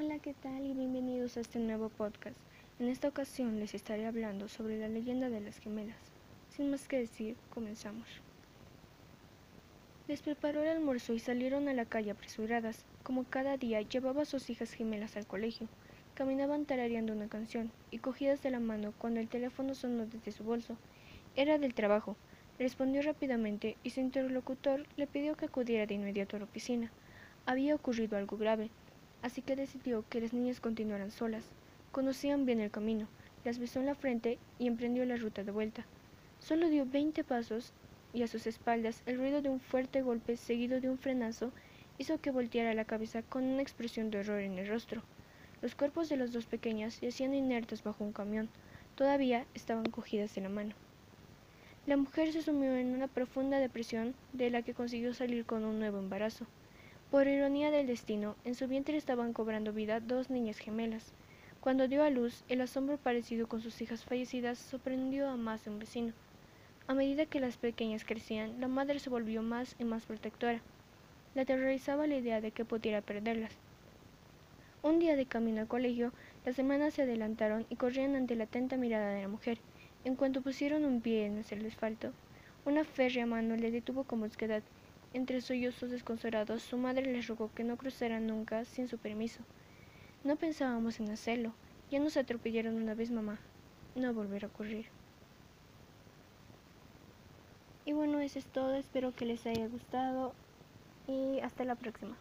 Hola, ¿qué tal? Y bienvenidos a este nuevo podcast. En esta ocasión les estaré hablando sobre la leyenda de las gemelas. Sin más que decir, comenzamos. Les preparó el almuerzo y salieron a la calle apresuradas. Como cada día, llevaba a sus hijas gemelas al colegio. Caminaban tarareando una canción y cogidas de la mano cuando el teléfono sonó desde su bolso. Era del trabajo. Respondió rápidamente y su interlocutor le pidió que acudiera de inmediato a la oficina. Había ocurrido algo grave, así que decidió que las niñas continuaran solas. Conocían bien el camino, las besó en la frente y emprendió la ruta de vuelta. Solo dio veinte pasos y a sus espaldas el ruido de un fuerte golpe seguido de un frenazo hizo que volteara la cabeza con una expresión de horror en el rostro. Los cuerpos de las dos pequeñas yacían inertes bajo un camión. Todavía estaban cogidas de la mano. La mujer se sumió en una profunda depresión de la que consiguió salir con un nuevo embarazo. Por ironía del destino, en su vientre estaban cobrando vida dos niñas gemelas. Cuando dio a luz, el asombro parecido con sus hijas fallecidas sorprendió a más de un vecino. A medida que las pequeñas crecían, la madre se volvió más y más protectora. La aterrorizaba la idea de que pudiera perderlas. Un día de camino al colegio, las hermanas se adelantaron y corrían ante la atenta mirada de la mujer. En cuanto pusieron un pie en el asfalto, una férrea mano le detuvo con brusquedad. Entre sollozos desconsolados, su madre les rogó que no cruzaran nunca sin su permiso. No pensábamos en hacerlo. Ya nos atropellaron una vez, mamá. No volverá a ocurrir. Y bueno, eso es todo. Espero que les haya gustado y hasta la próxima.